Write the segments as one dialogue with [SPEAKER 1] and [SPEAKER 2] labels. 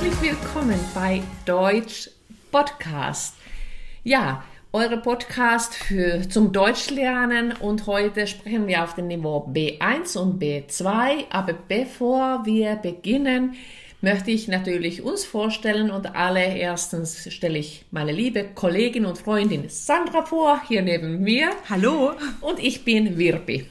[SPEAKER 1] Herzlich willkommen bei Deutsch Podcast. Ja, eure Podcast für zum Deutschlernen und heute sprechen wir auf dem Niveau B1 und B2. Aber bevor wir beginnen, möchte ich natürlich uns vorstellen und allererstens stelle ich meine liebe Kollegin und Freundin Sandra vor, hier neben mir.
[SPEAKER 2] Hallo.
[SPEAKER 1] Und ich bin Wirbi.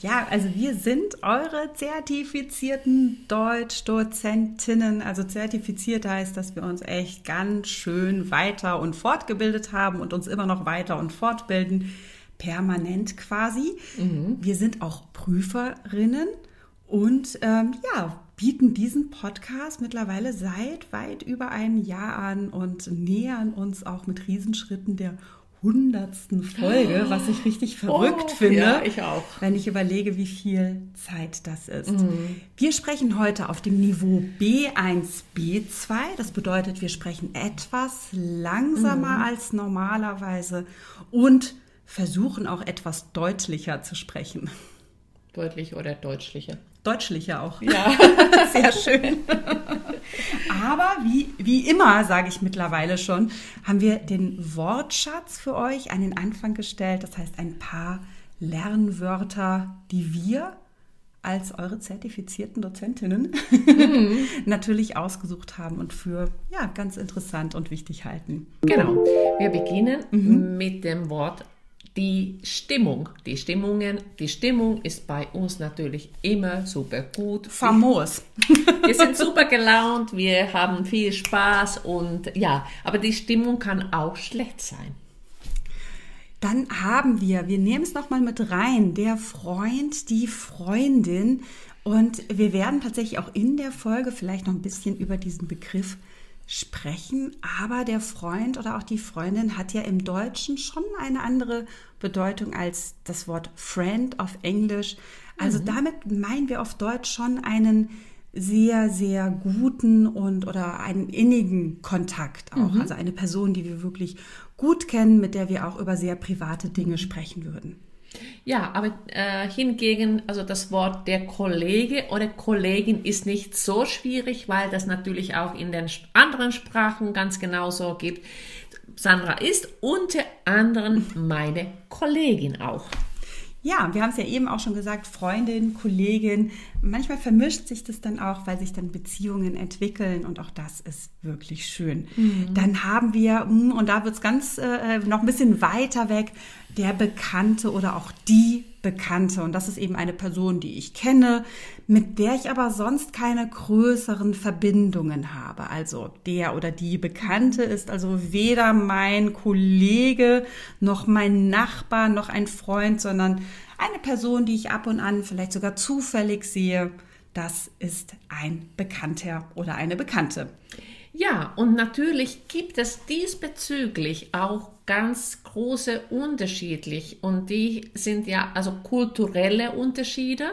[SPEAKER 2] Ja, also wir sind eure zertifizierten Deutschdozentinnen. Also zertifiziert heißt, dass wir uns echt ganz schön weiter und fortgebildet haben und uns immer noch weiter und fortbilden, permanent quasi. Mhm. Wir sind auch Prüferinnen und ähm, ja, bieten diesen Podcast mittlerweile seit weit über einem Jahr an und nähern uns auch mit Riesenschritten der hundertsten Folge, was ich richtig verrückt oh, finde.
[SPEAKER 1] Ja, ich auch.
[SPEAKER 2] Wenn ich überlege, wie viel Zeit das ist. Mhm. Wir sprechen heute auf dem Niveau B1, B2. Das bedeutet, wir sprechen etwas langsamer mhm. als normalerweise und versuchen auch etwas deutlicher zu sprechen.
[SPEAKER 1] Deutlich oder deutlicher?
[SPEAKER 2] Deutschlicher auch.
[SPEAKER 1] Ja,
[SPEAKER 2] sehr schön. Aber wie, wie immer, sage ich mittlerweile schon, haben wir den Wortschatz für euch an den Anfang gestellt. Das heißt, ein paar Lernwörter, die wir als eure zertifizierten Dozentinnen mhm. natürlich ausgesucht haben und für ja, ganz interessant und wichtig halten.
[SPEAKER 1] Genau. Wir beginnen mhm. mit dem Wort die Stimmung. Die Stimmungen, die Stimmung ist bei uns natürlich immer super gut.
[SPEAKER 2] Famos.
[SPEAKER 1] Wir sind super gelaunt, wir haben viel Spaß und ja, aber die Stimmung kann auch schlecht sein.
[SPEAKER 2] Dann haben wir, wir nehmen es nochmal mit rein, der Freund, die Freundin. Und wir werden tatsächlich auch in der Folge vielleicht noch ein bisschen über diesen Begriff sprechen, aber der Freund oder auch die Freundin hat ja im Deutschen schon eine andere Bedeutung als das Wort Friend auf Englisch. Also mhm. damit meinen wir auf Deutsch schon einen sehr, sehr guten und oder einen innigen Kontakt auch. Mhm. Also eine Person, die wir wirklich gut kennen, mit der wir auch über sehr private Dinge sprechen würden.
[SPEAKER 1] Ja, aber äh, hingegen, also das Wort der Kollege oder Kollegin ist nicht so schwierig, weil das natürlich auch in den anderen Sprachen ganz genauso gibt. Sandra ist unter anderem meine Kollegin auch.
[SPEAKER 2] Ja, wir haben es ja eben auch schon gesagt, Freundin, Kollegin. Manchmal vermischt sich das dann auch, weil sich dann Beziehungen entwickeln und auch das ist wirklich schön. Mhm. Dann haben wir, hm, und da wird es ganz äh, noch ein bisschen weiter weg, der Bekannte oder auch die Bekannte. Und das ist eben eine Person, die ich kenne, mit der ich aber sonst keine größeren Verbindungen habe. Also der oder die Bekannte ist also weder mein Kollege noch mein Nachbar noch ein Freund, sondern eine Person, die ich ab und an vielleicht sogar zufällig sehe. Das ist ein Bekannter oder eine Bekannte.
[SPEAKER 1] Ja, und natürlich gibt es diesbezüglich auch ganz große unterschiedlich und die sind ja also kulturelle Unterschiede.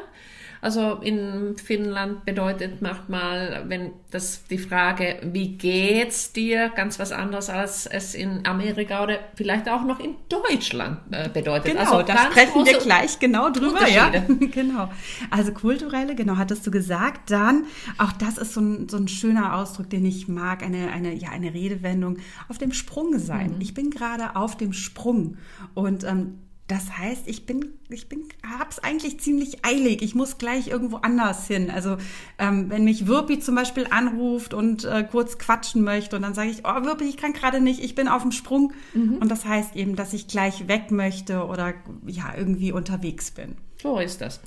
[SPEAKER 1] Also in Finnland bedeutet manchmal, wenn das die Frage, wie geht's dir, ganz was anderes als es in Amerika oder vielleicht auch noch in Deutschland äh, bedeutet.
[SPEAKER 2] Genau, also da sprechen wir gleich genau drüber. Ja, genau. Also kulturelle, genau, hattest du gesagt. Dann, auch das ist so ein, so ein schöner Ausdruck, den ich mag, eine, eine, ja, eine Redewendung, auf dem Sprung sein. Mhm. Ich bin gerade auf dem Sprung und ähm, das heißt, ich bin, ich bin, hab's eigentlich ziemlich eilig. Ich muss gleich irgendwo anders hin. Also ähm, wenn mich Wirpi zum Beispiel anruft und äh, kurz quatschen möchte und dann sage ich, oh Wirpi, ich kann gerade nicht, ich bin auf dem Sprung. Mhm. Und das heißt eben, dass ich gleich weg möchte oder ja irgendwie unterwegs bin.
[SPEAKER 1] So ist das.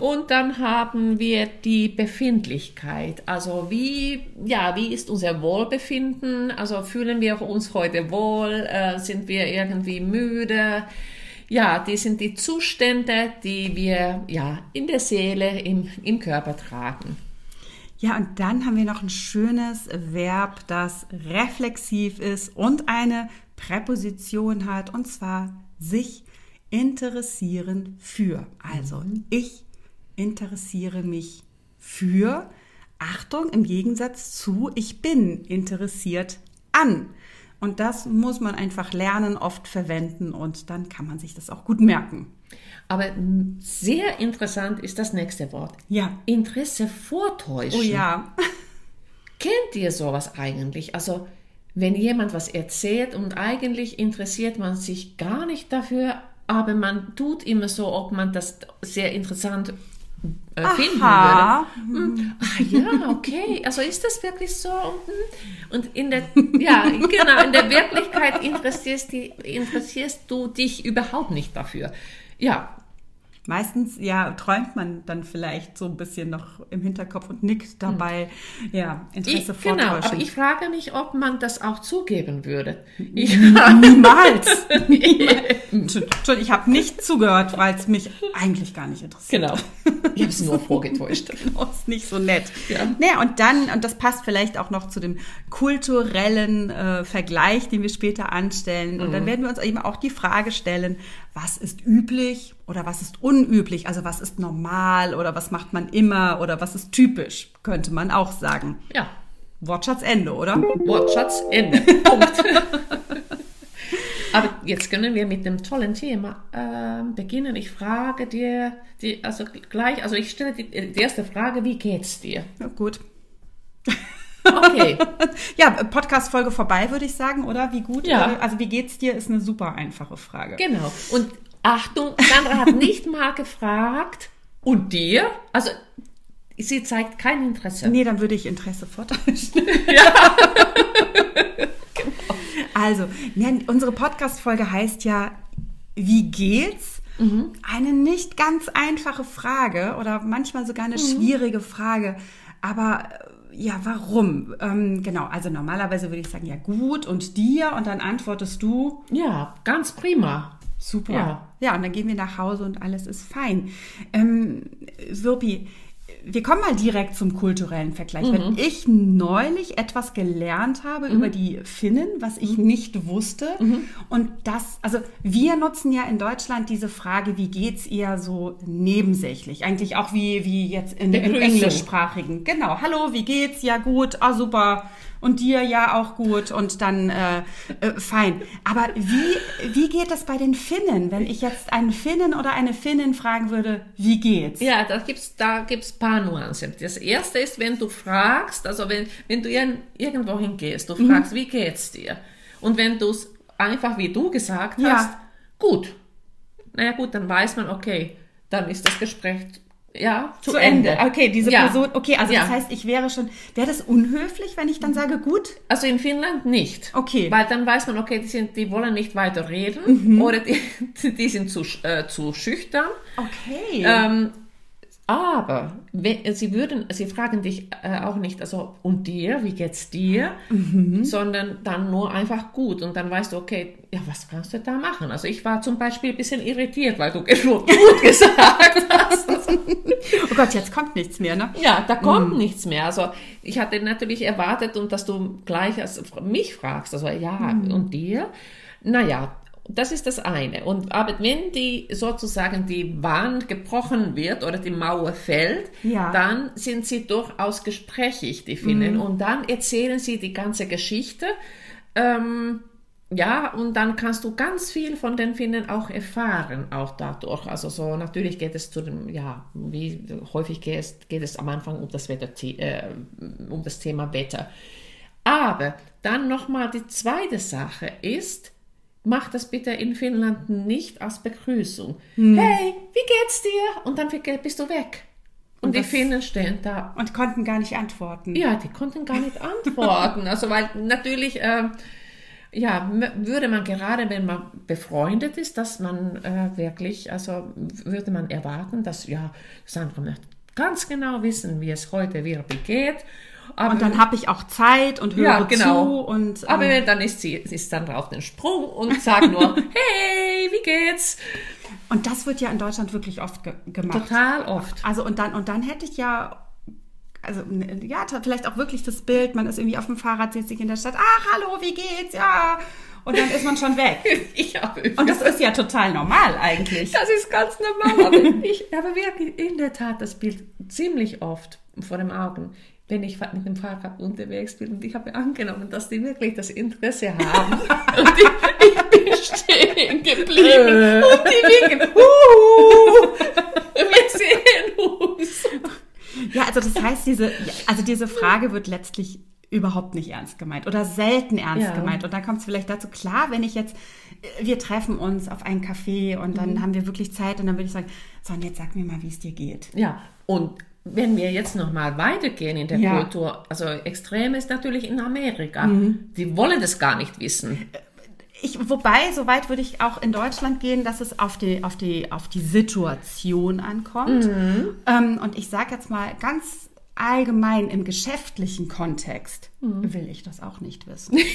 [SPEAKER 1] Und dann haben wir die Befindlichkeit. Also wie, ja, wie ist unser Wohlbefinden? Also fühlen wir uns heute wohl? Äh, sind wir irgendwie müde? Ja, die sind die Zustände, die wir ja in der Seele, im, im Körper tragen.
[SPEAKER 2] Ja, und dann haben wir noch ein schönes Verb, das reflexiv ist und eine Präposition hat, und zwar sich interessieren für. Also mhm. ich interessiere mich für. Achtung, im Gegensatz zu ich bin interessiert an. Und das muss man einfach lernen, oft verwenden und dann kann man sich das auch gut merken.
[SPEAKER 1] Aber sehr interessant ist das nächste Wort.
[SPEAKER 2] Ja.
[SPEAKER 1] Interesse vortäuschen.
[SPEAKER 2] Oh ja.
[SPEAKER 1] kennt ihr sowas eigentlich? Also, wenn jemand was erzählt und eigentlich interessiert man sich gar nicht dafür, aber man tut immer so, ob man das sehr interessant äh, finden
[SPEAKER 2] Aha.
[SPEAKER 1] würde. Hm. Ah ja, okay. Also ist das wirklich so? Hm. Und in der, ja, genau, in der Wirklichkeit interessierst, die, interessierst du dich überhaupt nicht dafür. Ja,
[SPEAKER 2] Meistens, ja, träumt man dann vielleicht so ein bisschen noch im Hinterkopf und nickt dabei, ja, Interesse
[SPEAKER 1] ich, genau, aber ich frage mich, ob man das auch zugeben würde. Ich,
[SPEAKER 2] Niemals. Entschuldigung, ich habe nicht zugehört, weil es mich eigentlich gar nicht interessiert.
[SPEAKER 1] genau. Ich habe es nur vorgetäuscht.
[SPEAKER 2] Genau, ist nicht so nett.
[SPEAKER 1] Ja.
[SPEAKER 2] Naja, und dann, und das passt vielleicht auch noch zu dem kulturellen äh, Vergleich, den wir später anstellen. Und
[SPEAKER 1] Mhm.
[SPEAKER 2] dann werden wir uns eben auch die Frage stellen, was ist üblich oder was ist unüblich? Also was ist normal oder was macht man immer oder was ist typisch, könnte man auch sagen.
[SPEAKER 1] Ja,
[SPEAKER 2] Wortschatz Ende, oder?
[SPEAKER 1] Wortschatz, Ende. Punkt. Aber jetzt können wir mit dem tollen Thema ähm, beginnen. Ich frage dir, die, also gleich, also ich stelle die, die erste Frage, wie geht's dir?
[SPEAKER 2] Ja, gut.
[SPEAKER 1] Okay,
[SPEAKER 2] Ja, Podcast-Folge vorbei, würde ich sagen, oder? Wie gut?
[SPEAKER 1] Ja.
[SPEAKER 2] Also wie geht's dir, ist eine super einfache Frage.
[SPEAKER 1] genau. Und Achtung, Sandra hat nicht mal gefragt, und dir? Also, sie zeigt kein Interesse.
[SPEAKER 2] Nee, dann würde ich Interesse vortäuschen. Also, ne, unsere Podcast-Folge heißt ja, wie geht's? Eine nicht ganz einfache Frage oder manchmal sogar eine schwierige Frage. Aber äh, ja, warum? Ähm, genau, also normalerweise würde ich sagen, ja gut, und dir? Und dann antwortest du,
[SPEAKER 1] Ja, ganz prima.
[SPEAKER 2] Super.
[SPEAKER 1] Ja.
[SPEAKER 2] Ja, und dann gehen wir nach Hause und alles ist fein. Ähm, Wirpi, wir kommen mal direkt zum kulturellen Vergleich. Wenn ich neulich etwas gelernt habe über die Finnen, was ich nicht wusste, und das, also wir nutzen ja in Deutschland diese Frage, wie geht's eher so nebensächlich, eigentlich auch wie, wie jetzt in, im englischsprachigen. Genau, hallo, wie geht's? Ja gut, ah super. Und dir ja auch gut und dann äh, äh, fein. Aber wie, wie geht es bei den Finnen, wenn ich jetzt einen Finnen oder eine Finnin fragen würde, wie geht's?
[SPEAKER 1] Ja, da gibt's da gibt's paar Nuancen. Das erste ist, wenn du fragst, also wenn, wenn du ir- irgendwo hingehst, du fragst, wie geht's dir? Und wenn du es einfach wie du gesagt
[SPEAKER 2] Ja.
[SPEAKER 1] hast, gut. Naja gut, dann weiß man, okay, dann ist das Gespräch ja zu,
[SPEAKER 2] Zu Ende. Okay, diese
[SPEAKER 1] Ja.
[SPEAKER 2] Person, okay, also
[SPEAKER 1] Ja.
[SPEAKER 2] das heißt, ich wäre schon, wäre das unhöflich, wenn ich dann sage, gut?
[SPEAKER 1] Also in Finnland nicht.
[SPEAKER 2] Okay.
[SPEAKER 1] Weil dann weiß man, okay, die, sind, die wollen nicht weiter reden oder die, die sind zu, äh, zu schüchtern.
[SPEAKER 2] Okay.
[SPEAKER 1] Ähm, aber wenn, sie würden, sie fragen dich äh, auch nicht, also und dir, wie geht's dir, sondern dann nur einfach gut und dann weißt du, okay, ja, was kannst du da machen? Also ich war zum Beispiel ein bisschen irritiert, weil du gut gesagt hast.
[SPEAKER 2] oh Gott, jetzt kommt nichts mehr, ne?
[SPEAKER 1] Ja, da kommt nichts mehr. Also ich hatte natürlich erwartet und dass du gleich als mich fragst, also ja, und dir? Naja, das ist das eine. Und aber wenn die sozusagen die Wand gebrochen wird oder die Mauer fällt,
[SPEAKER 2] Ja.
[SPEAKER 1] dann sind sie durchaus gesprächig, die Finnen. Und dann erzählen sie die ganze Geschichte. Ähm, ja, und dann kannst du ganz viel von den Finnen auch erfahren, auch dadurch. Also so, natürlich geht es zu dem, ja, wie häufig geht es, geht es am Anfang um das Wetter, äh, um das Thema Wetter. Aber dann nochmal die zweite Sache ist, mach das bitte in Finnland nicht als Begrüßung. Hey, wie geht's dir? Und dann bist du weg. Und,
[SPEAKER 2] Und
[SPEAKER 1] die
[SPEAKER 2] das-
[SPEAKER 1] Finnen stehen da
[SPEAKER 2] Und konnten gar nicht antworten.
[SPEAKER 1] ja, die konnten gar nicht antworten. Also weil natürlich, äh, ja, würde man gerade, wenn man befreundet ist, dass man äh, wirklich, also würde man erwarten, dass ja, Sandra möchte ganz genau wissen, wie es heute wirklich geht. Aber,
[SPEAKER 2] Und dann habe ich auch Zeit und höre
[SPEAKER 1] Ja, genau.
[SPEAKER 2] zu und
[SPEAKER 1] aber
[SPEAKER 2] ähm,
[SPEAKER 1] dann ist sie, ist Sandra auf den Sprung und sagt nur, hey, wie geht's?
[SPEAKER 2] und das wird ja in Deutschland wirklich oft ge gemacht.
[SPEAKER 1] Total oft.
[SPEAKER 2] Also und dann und dann hätte ich ja also n- ja vielleicht auch wirklich das Bild, man ist irgendwie auf dem Fahrrad, sitzt sich in der Stadt, ach hallo, wie geht's? Ja. Und dann ist man schon weg.
[SPEAKER 1] Ich habe
[SPEAKER 2] Und das ist ja total normal eigentlich.
[SPEAKER 1] Das ist ganz normal, aber ich habe wirklich in der Tat das Bild ziemlich oft vor den Augen, wenn ich mit dem Fahrrad unterwegs bin und ich habe angenommen, dass die wirklich das Interesse haben und ich, ich bin stehen geblieben und die winken, Huhu, wir sehen uns.
[SPEAKER 2] Ja, also das heißt, diese, also diese Frage wird letztlich überhaupt nicht ernst gemeint oder selten ernst
[SPEAKER 1] Ja.
[SPEAKER 2] gemeint. Und dann kommt es vielleicht dazu, klar, wenn ich jetzt, äh, wir treffen uns auf einen Café und
[SPEAKER 1] Mhm.
[SPEAKER 2] dann haben wir wirklich Zeit und dann würde ich sagen, so, und jetzt sag mir mal, wie es dir geht.
[SPEAKER 1] Ja, und wenn wir jetzt nochmal weitergehen in der
[SPEAKER 2] Ja.
[SPEAKER 1] Kultur, also extrem ist natürlich in Amerika.
[SPEAKER 2] Mhm.
[SPEAKER 1] Die wollen das gar nicht wissen.
[SPEAKER 2] Ich, wobei, so weit würde ich auch in Deutschland gehen, dass es auf die, auf die, auf die Situation ankommt.
[SPEAKER 1] Mhm.
[SPEAKER 2] Ähm, und ich sage jetzt mal ganz allgemein im geschäftlichen Kontext will ich das auch nicht wissen.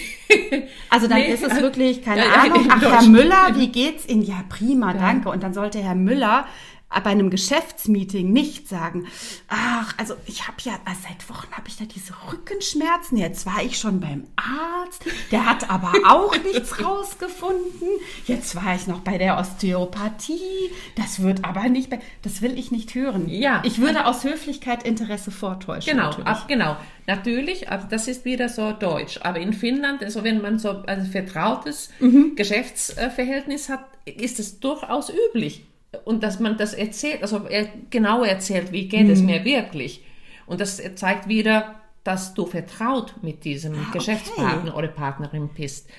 [SPEAKER 2] Also dann
[SPEAKER 1] Mhm. Nee,
[SPEAKER 2] ist es wirklich, keine
[SPEAKER 1] Ja, ja,
[SPEAKER 2] Ahnung, ach, Herr. Müller, wie geht's Ihnen? Ja, prima, danke. Und dann sollte Herr Müller bei einem Geschäftsmeeting nicht sagen, ach, also ich habe ja, äh, seit Wochen habe ich da diese Rückenschmerzen, jetzt war ich schon beim Arzt, der hat aber auch nichts rausgefunden, jetzt war ich noch bei der Osteopathie, das wird aber nicht, das will ich nicht hören.
[SPEAKER 1] Ja.
[SPEAKER 2] Ich würde aus Höflichkeit Interesse vortäuschen.
[SPEAKER 1] Genau,
[SPEAKER 2] natürlich.
[SPEAKER 1] ab, genau. Natürlich, aber das ist wieder so deutsch. Aber in Finnland, also wenn man so ein vertrautes
[SPEAKER 2] Mhm.
[SPEAKER 1] Geschäftsverhältnis hat, ist es durchaus üblich. Und dass man das erzählt, also er genau erzählt, wie geht
[SPEAKER 2] Mhm.
[SPEAKER 1] es mir wirklich. Und das zeigt wieder, dass du vertraut mit diesem
[SPEAKER 2] Ah, okay.
[SPEAKER 1] Geschäftspartner oder Partnerin bist.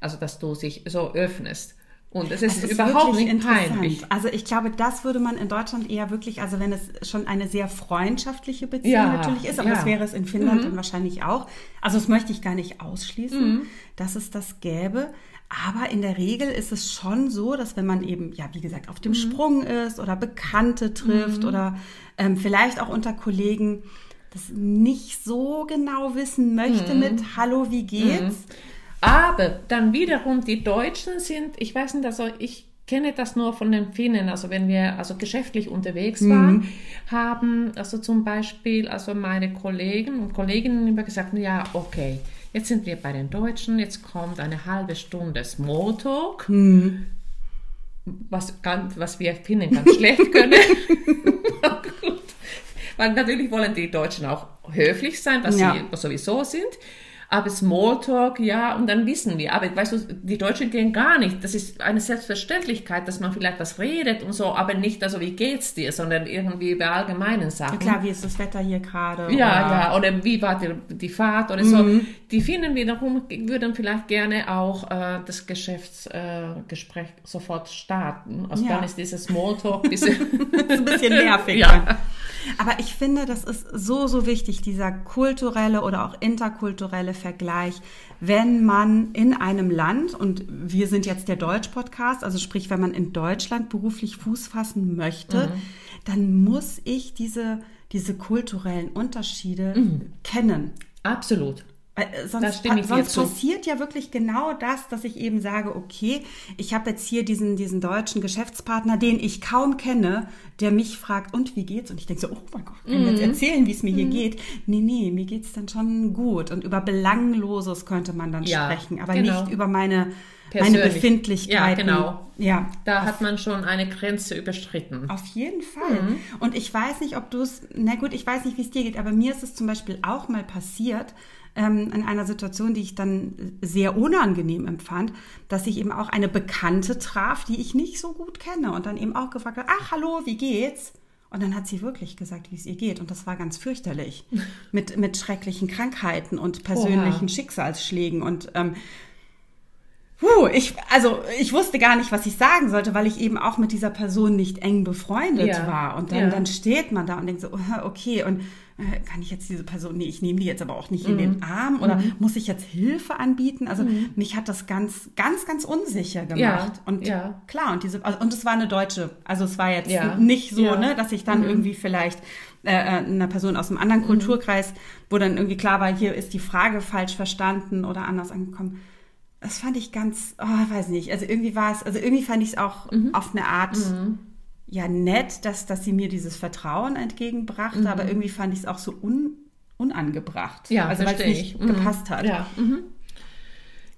[SPEAKER 1] Also dass du dich so öffnest. Und es ist,
[SPEAKER 2] Das ist
[SPEAKER 1] überhaupt nicht peinlich.
[SPEAKER 2] Also ich glaube, das würde man in Deutschland eher wirklich, also wenn es schon eine sehr freundschaftliche Beziehung
[SPEAKER 1] Ja,
[SPEAKER 2] natürlich ist, aber
[SPEAKER 1] ja.
[SPEAKER 2] das wäre es in Finnland dann wahrscheinlich auch. Also das möchte ich gar nicht ausschließen, dass es das gäbe. Aber in der Regel ist es schon so, dass wenn man eben, ja, wie gesagt, auf dem Sprung ist oder Bekannte trifft oder ähm, vielleicht auch unter Kollegen das nicht so genau wissen möchte mit Hallo, wie geht's?
[SPEAKER 1] Aber dann wiederum die Deutschen sind, ich weiß nicht, also ich kenne das nur von den Finnen, also wenn wir also geschäftlich unterwegs waren, haben also zum Beispiel also meine Kollegen und Kolleginnen immer gesagt, ja, okay, jetzt sind wir bei den Deutschen, jetzt kommt eine halbe Stunde Smalltalk, was, ganz, was wir Finnen ganz schlecht können. Weil natürlich wollen die Deutschen auch höflich sein, was
[SPEAKER 2] Ja.
[SPEAKER 1] sie sowieso sind. Aber Smalltalk, ja, und dann wissen wir. Aber weißt du, die Deutschen gehen gar nicht. Das ist eine Selbstverständlichkeit, dass man vielleicht was redet und so, aber nicht, also wie geht's dir, sondern irgendwie über allgemeinen Sachen.
[SPEAKER 2] Klar, wie ist das Wetter hier gerade?
[SPEAKER 1] Ja,
[SPEAKER 2] Oder-
[SPEAKER 1] ja, oder wie war die, die Fahrt oder so. Die Finnen wiederum würden vielleicht gerne auch äh, das Geschäftsgespräch äh, sofort starten. Also
[SPEAKER 2] Ja.
[SPEAKER 1] dann ist dieses Smalltalk ein bisschen...
[SPEAKER 2] Ein bisschen nervig.
[SPEAKER 1] Ja.
[SPEAKER 2] Aber ich finde, das ist so, so wichtig, dieser kulturelle oder auch interkulturelle Vergleich, wenn man in einem Land, und wir sind jetzt der Deutsch-Podcast, also sprich, wenn man in Deutschland beruflich Fuß fassen möchte, dann muss ich diese, diese kulturellen Unterschiede kennen.
[SPEAKER 1] Absolut.
[SPEAKER 2] Weil, äh, Sonst, pa sonst passiert ja wirklich genau das, dass ich eben sage, okay, ich habe jetzt hier diesen, diesen deutschen Geschäftspartner, den ich kaum kenne, der mich fragt, und wie geht's? Und ich denke so, oh mein Gott, kann
[SPEAKER 1] Mhm.
[SPEAKER 2] jetzt erzählen, wie es mir hier geht? Nee, nee, mir geht's dann schon gut. Und über Belangloses könnte man dann
[SPEAKER 1] Ja,
[SPEAKER 2] sprechen, aber
[SPEAKER 1] genau.
[SPEAKER 2] nicht über meine, meine. Befindlichkeiten.
[SPEAKER 1] Ja, genau.
[SPEAKER 2] Ja,
[SPEAKER 1] Da hat man schon eine Grenze überschritten.
[SPEAKER 2] auf jeden Fall.
[SPEAKER 1] Mhm.
[SPEAKER 2] Und ich weiß nicht, ob du es, na gut, ich weiß nicht, wie es dir geht, aber mir ist es zum Beispiel auch mal passiert, ähm, in einer Situation, die ich dann sehr unangenehm empfand, dass ich eben auch eine Bekannte traf, die ich nicht so gut kenne und dann eben auch gefragt habe, ach, hallo, wie geht's? Und dann hat sie wirklich gesagt, wie es ihr geht. Und das war ganz fürchterlich. mit, mit schrecklichen Krankheiten und persönlichen
[SPEAKER 1] Oha.
[SPEAKER 2] Schicksalsschlägen. Und ähm, Puh, ich, also ich wusste gar nicht, was ich sagen sollte, weil ich eben auch mit dieser Person nicht eng befreundet
[SPEAKER 1] Ja.
[SPEAKER 2] war. Und dann,
[SPEAKER 1] Ja.
[SPEAKER 2] dann steht man da und denkt so, okay, und kann ich jetzt diese Person, nee, ich nehme die jetzt aber auch nicht in den Arm oder muss ich jetzt Hilfe anbieten? Also mich hat das ganz, ganz, ganz unsicher gemacht.
[SPEAKER 1] Ja,
[SPEAKER 2] Und
[SPEAKER 1] ja.
[SPEAKER 2] klar, und diese, also, und es war eine Deutsche. Also es war jetzt
[SPEAKER 1] Ja.
[SPEAKER 2] nicht so, ne, dass ich dann irgendwie vielleicht äh, äh, einer Person aus einem anderen Kulturkreis, wo dann irgendwie klar war, hier ist die Frage falsch verstanden oder anders angekommen. Das fand ich ganz, oh, weiß nicht. Also irgendwie war es, also irgendwie fand ich es auch auf eine Art ja nett, dass, dass sie mir dieses Vertrauen entgegenbrachte, aber irgendwie fand ich es auch so un, unangebracht.
[SPEAKER 1] Ja,
[SPEAKER 2] also weil es nicht
[SPEAKER 1] ich. Mhm.
[SPEAKER 2] gepasst hat.
[SPEAKER 1] Ja. Mhm.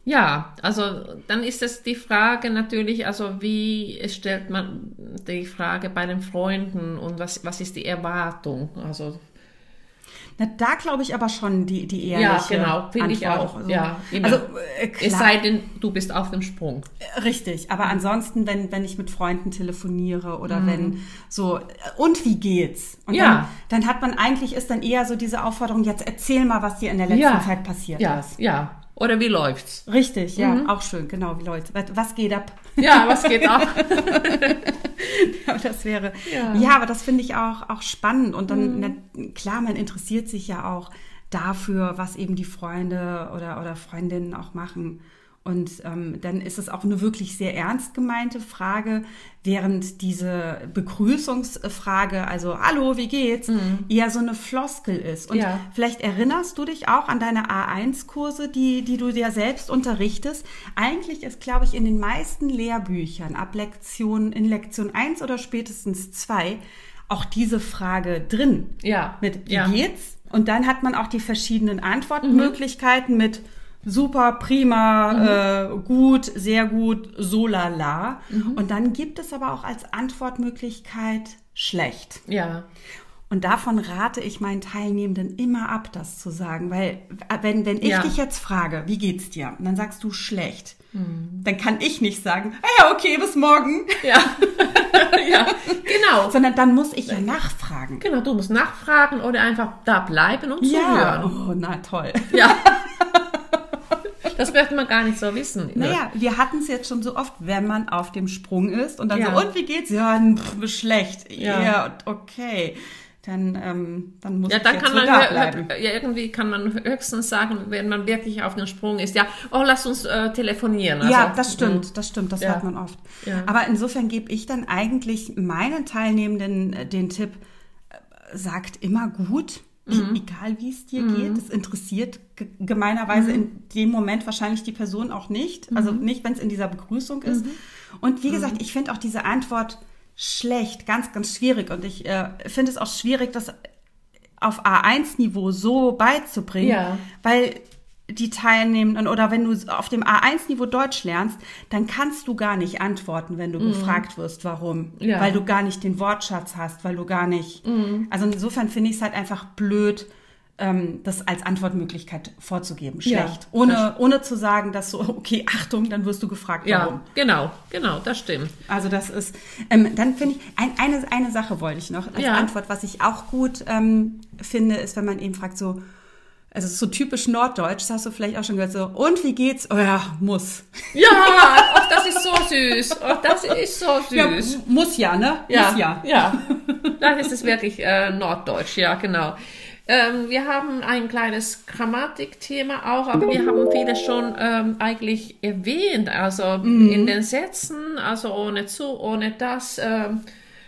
[SPEAKER 1] Ja, also dann ist es die Frage natürlich, also wie stellt man die Frage bei den Freunden und was, was ist die Erwartung? Also
[SPEAKER 2] Na, da glaube ich aber schon die, die
[SPEAKER 1] Ja,
[SPEAKER 2] ehrliche
[SPEAKER 1] genau, finde ich auch.
[SPEAKER 2] Also,
[SPEAKER 1] ja, immer.
[SPEAKER 2] also äh,
[SPEAKER 1] es
[SPEAKER 2] klar,
[SPEAKER 1] sei denn, du bist auf dem Sprung.
[SPEAKER 2] richtig. Aber ansonsten, wenn, wenn ich mit Freunden telefoniere oder
[SPEAKER 1] Mhm.
[SPEAKER 2] wenn so, äh, und wie geht's? Und
[SPEAKER 1] Ja.
[SPEAKER 2] dann, dann hat man eigentlich, ist dann eher so diese Aufforderung, jetzt erzähl mal, was dir in der letzten
[SPEAKER 1] Ja.
[SPEAKER 2] Zeit passiert
[SPEAKER 1] Ja,
[SPEAKER 2] ist.
[SPEAKER 1] ja. Oder wie läuft's?
[SPEAKER 2] Richtig, ja,
[SPEAKER 1] Mhm.
[SPEAKER 2] auch schön, genau, wie. Was, was geht ab?
[SPEAKER 1] Ja, was geht ab?
[SPEAKER 2] Ja, das wäre.
[SPEAKER 1] Ja.
[SPEAKER 2] Ja, aber das finde ich auch, auch spannend. Und dann,
[SPEAKER 1] Mhm.
[SPEAKER 2] na, klar, man interessiert sich ja auch dafür, was eben die Freunde oder, oder Freundinnen auch machen. Und ähm, dann ist es auch eine wirklich sehr ernst gemeinte Frage, während diese Begrüßungsfrage, also Hallo, wie geht's, eher so eine Floskel ist. Und
[SPEAKER 1] Mhm. Ja.
[SPEAKER 2] vielleicht erinnerst du dich auch an deine A1-Kurse, die, die du dir selbst unterrichtest. Eigentlich ist, glaube ich, in den meisten Lehrbüchern ab Lektion, in Lektion 1 oder spätestens 2 auch diese Frage drin.
[SPEAKER 1] Ja.
[SPEAKER 2] Mit wie
[SPEAKER 1] ja. Mhm.
[SPEAKER 2] geht's? Und dann hat man auch die verschiedenen Antwortmöglichkeiten mit super, prima,
[SPEAKER 1] Mhm.
[SPEAKER 2] äh, gut, sehr gut, so lala.
[SPEAKER 1] Mhm.
[SPEAKER 2] Und dann gibt es aber auch als Antwortmöglichkeit schlecht.
[SPEAKER 1] Ja.
[SPEAKER 2] Und davon rate ich meinen Teilnehmenden immer ab, das zu sagen. Weil, äh, wenn, wenn ich
[SPEAKER 1] Ja.
[SPEAKER 2] dich jetzt frage, wie geht's dir? Und dann sagst du schlecht.
[SPEAKER 1] Hm.
[SPEAKER 2] Dann kann ich nicht sagen, ah ja, okay, bis morgen.
[SPEAKER 1] Ja. ja. Genau.
[SPEAKER 2] Sondern dann muss ich ja nachfragen.
[SPEAKER 1] Genau, du musst nachfragen oder einfach da bleiben und
[SPEAKER 2] Ja,
[SPEAKER 1] zuhören.
[SPEAKER 2] oh, na toll.
[SPEAKER 1] Ja. Das möchte man gar nicht so wissen.
[SPEAKER 2] Naja, wir hatten es jetzt schon so oft, wenn man auf dem Sprung ist und dann
[SPEAKER 1] Ja.
[SPEAKER 2] so, und wie geht's? Ja, pff, schlecht.
[SPEAKER 1] Ja.
[SPEAKER 2] Ja, okay. Dann, ähm, dann muss
[SPEAKER 1] Ja, dann kann man
[SPEAKER 2] da
[SPEAKER 1] ja, irgendwie kann man höchstens sagen, wenn man wirklich auf den Sprung ist, ja, oh, lass uns äh, telefonieren. Also,
[SPEAKER 2] ja, das stimmt, das stimmt, das
[SPEAKER 1] Ja.
[SPEAKER 2] hört man oft.
[SPEAKER 1] Ja.
[SPEAKER 2] Aber insofern gebe ich dann eigentlich meinen Teilnehmenden äh, den Tipp, äh, sagt immer gut,
[SPEAKER 1] Mhm.
[SPEAKER 2] egal wie es dir geht. Das interessiert ge- gemeinerweise
[SPEAKER 1] Mhm.
[SPEAKER 2] in dem Moment wahrscheinlich die Person auch nicht. Also nicht, wenn es in dieser Begrüßung ist.
[SPEAKER 1] Mhm.
[SPEAKER 2] Und wie gesagt, ich finde auch diese Antwort schlecht, ganz, ganz schwierig. Und ich äh, finde es auch schwierig, das auf A1-Niveau so beizubringen,
[SPEAKER 1] Ja.
[SPEAKER 2] weil die Teilnehmenden oder wenn du auf dem A1-Niveau Deutsch lernst, dann kannst du gar nicht antworten, wenn du gefragt wirst, warum.
[SPEAKER 1] Mhm. Ja. Mhm.
[SPEAKER 2] Weil du gar nicht den Wortschatz hast, weil du gar nicht. Also insofern finde ich es halt einfach blöd, ähm, das als Antwortmöglichkeit vorzugeben.
[SPEAKER 1] Ja,
[SPEAKER 2] Schlecht. ohne, ohne zu sagen, dass so, okay, Achtung, dann wirst du gefragt, warum.
[SPEAKER 1] Ja, genau, genau, das stimmt.
[SPEAKER 2] Also das ist, ähm, dann finde ich, ein, eine, eine Sache wollte ich noch als
[SPEAKER 1] Ja.
[SPEAKER 2] Antwort, was ich auch gut ähm, finde, ist, wenn man eben fragt so, also so typisch norddeutsch, das hast du vielleicht auch schon gehört, so, und wie geht's? Oh ja, muss.
[SPEAKER 1] Ja, ach, das ist so süß. Ach, das ist so süß.
[SPEAKER 2] Ja, muss ja, ne?
[SPEAKER 1] Ja,
[SPEAKER 2] Muss ja.
[SPEAKER 1] ja. Dann ist es wirklich äh, norddeutsch, ja, genau. Ähm, wir haben ein kleines Grammatikthema auch, aber wir haben vieles schon ähm, eigentlich erwähnt. Also
[SPEAKER 2] Mhm.
[SPEAKER 1] in den Sätzen, also ohne zu, ohne das. Ähm,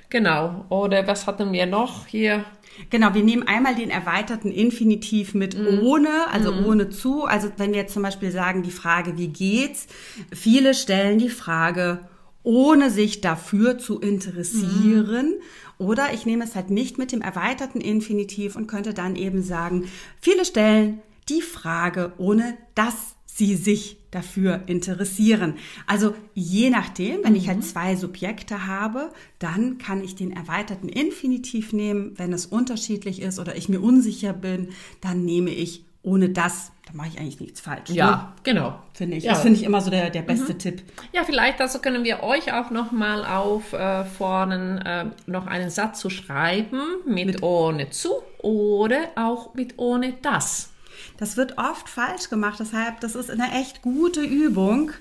[SPEAKER 1] genau. Oder was hatten wir noch hier?
[SPEAKER 2] Genau, wir nehmen einmal den erweiterten Infinitiv mit
[SPEAKER 1] Mhm.
[SPEAKER 2] ohne, also ohne zu. Also wenn wir jetzt zum Beispiel sagen, die Frage, wie geht's? Viele stellen die Frage, ohne sich dafür zu interessieren. Oder ich nehme es halt nicht mit dem erweiterten Infinitiv und könnte dann eben sagen, viele stellen die Frage, ohne dass sie sich dafür interessieren. Also je nachdem, wenn ich halt zwei Subjekte habe, dann kann ich den erweiterten Infinitiv nehmen. Wenn es unterschiedlich ist oder ich mir unsicher bin, dann nehme ich ohne das. Da mache ich eigentlich nichts falsch. Ne?
[SPEAKER 1] genau.
[SPEAKER 2] Finde ich.
[SPEAKER 1] Ja.
[SPEAKER 2] Das finde ich immer so der, der beste Tipp.
[SPEAKER 1] Ja, vielleicht also können wir euch auch noch mal auffordern, äh, noch einen Satz zu schreiben mit, ohne zu oder auch mit ohne das.
[SPEAKER 2] Das wird oft falsch gemacht, deshalb, das ist eine echt gute Übung.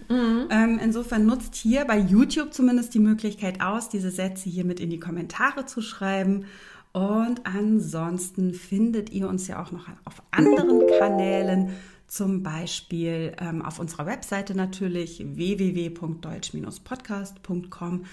[SPEAKER 2] Ähm, insofern nutzt hier bei YouTube zumindest die Möglichkeit aus, diese Sätze hier mit in die Kommentare zu schreiben. Und ansonsten findet ihr uns ja auch noch auf anderen Kanälen, zum Beispiel ähm, auf unserer Webseite natürlich www.deutsch-podcast.com,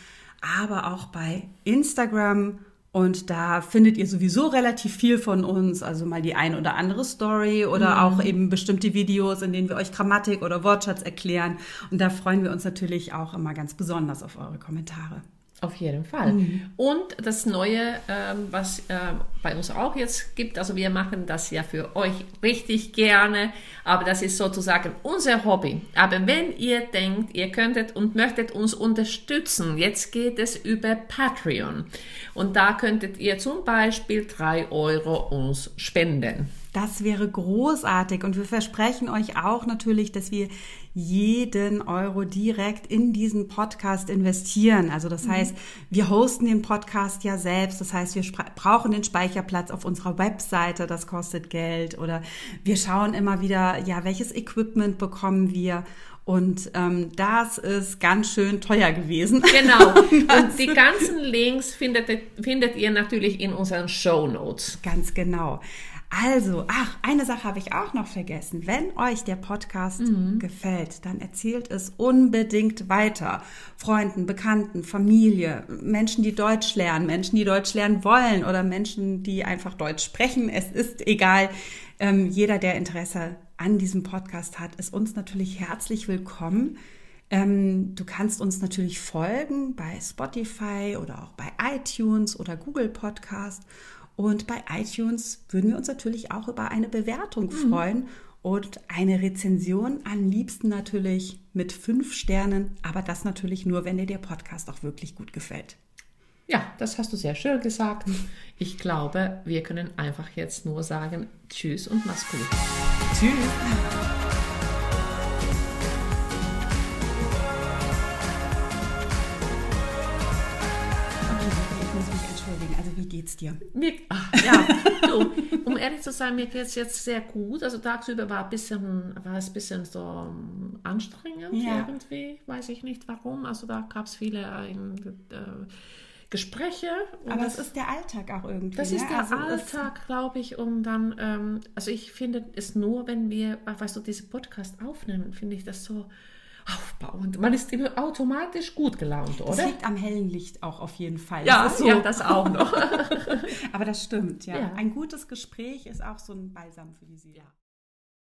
[SPEAKER 2] aber auch bei Instagram und da findet ihr sowieso relativ viel von uns, also mal die ein oder andere Story oder auch eben bestimmte Videos, in denen wir euch Grammatik oder Wortschatz erklären. Und da freuen wir uns natürlich auch immer ganz besonders auf eure Kommentare.
[SPEAKER 1] Auf jeden Fall. Mhm. Und das Neue, ähm, was äh, bei uns auch jetzt gibt, also wir machen das ja für euch richtig gerne, aber das ist sozusagen unser Hobby. Aber wenn ihr denkt, ihr könntet und möchtet uns unterstützen, jetzt geht es über Patreon. Und da könntet ihr zum Beispiel drei Euro uns spenden.
[SPEAKER 2] Das wäre großartig und wir versprechen euch auch natürlich, dass wir jeden Euro direkt in diesen Podcast investieren. Also das mhm. heißt, wir hosten den Podcast ja selbst. Das heißt, wir brauchen den Speicherplatz auf unserer Webseite. Das kostet Geld. Oder wir schauen immer wieder, ja, welches Equipment bekommen wir. Und ähm, das ist ganz schön teuer gewesen.
[SPEAKER 1] Genau. Und die ganzen Links findet, findet ihr natürlich in unseren Show Notes.
[SPEAKER 2] Ganz genau. Also, ach, eine Sache habe ich auch noch vergessen. Wenn euch der Podcast mhm. gefällt, dann erzählt es unbedingt weiter. Freunden, Bekannten, Familie, Menschen, die Deutsch lernen, Menschen, die Deutsch lernen wollen oder Menschen, die einfach Deutsch sprechen. Es ist egal. Ähm, jeder, der Interesse an diesem Podcast hat, ist uns natürlich herzlich willkommen. Ähm, du kannst uns natürlich folgen bei Spotify oder auch bei iTunes oder Google Podcast. Und bei iTunes würden wir uns natürlich auch über eine Bewertung mhm. freuen und eine Rezension am liebsten natürlich mit fünf Sternen, aber das natürlich nur, wenn dir der Podcast auch wirklich gut gefällt.
[SPEAKER 1] Ja, das hast du sehr schön gesagt. Ich glaube, wir können einfach jetzt nur sagen Tschüss und mach's gut.
[SPEAKER 2] Tschüss. Geht's dir?
[SPEAKER 1] Mir, ach, ja, du, um ehrlich zu sein, mir geht es jetzt sehr gut. Also tagsüber war, ein bisschen, war es ein bisschen so um, anstrengend ja. irgendwie, weiß ich nicht warum. Also da gab es viele äh, Gespräche.
[SPEAKER 2] Aber das ist der Alltag auch irgendwie.
[SPEAKER 1] Das ne? ist der also Alltag, glaube ich. Und dann, ähm, also ich finde es nur, wenn wir, weißt du, diese Podcast aufnehmen, finde ich das so aufbauend. Man ist automatisch gut gelaunt, oder?
[SPEAKER 2] Das liegt am hellen Licht auch auf jeden Fall.
[SPEAKER 1] Ja, das, so. ja, das auch noch.
[SPEAKER 2] Aber das stimmt, ja. ja. Ein gutes Gespräch ist auch so ein Balsam für die Seele. Ja.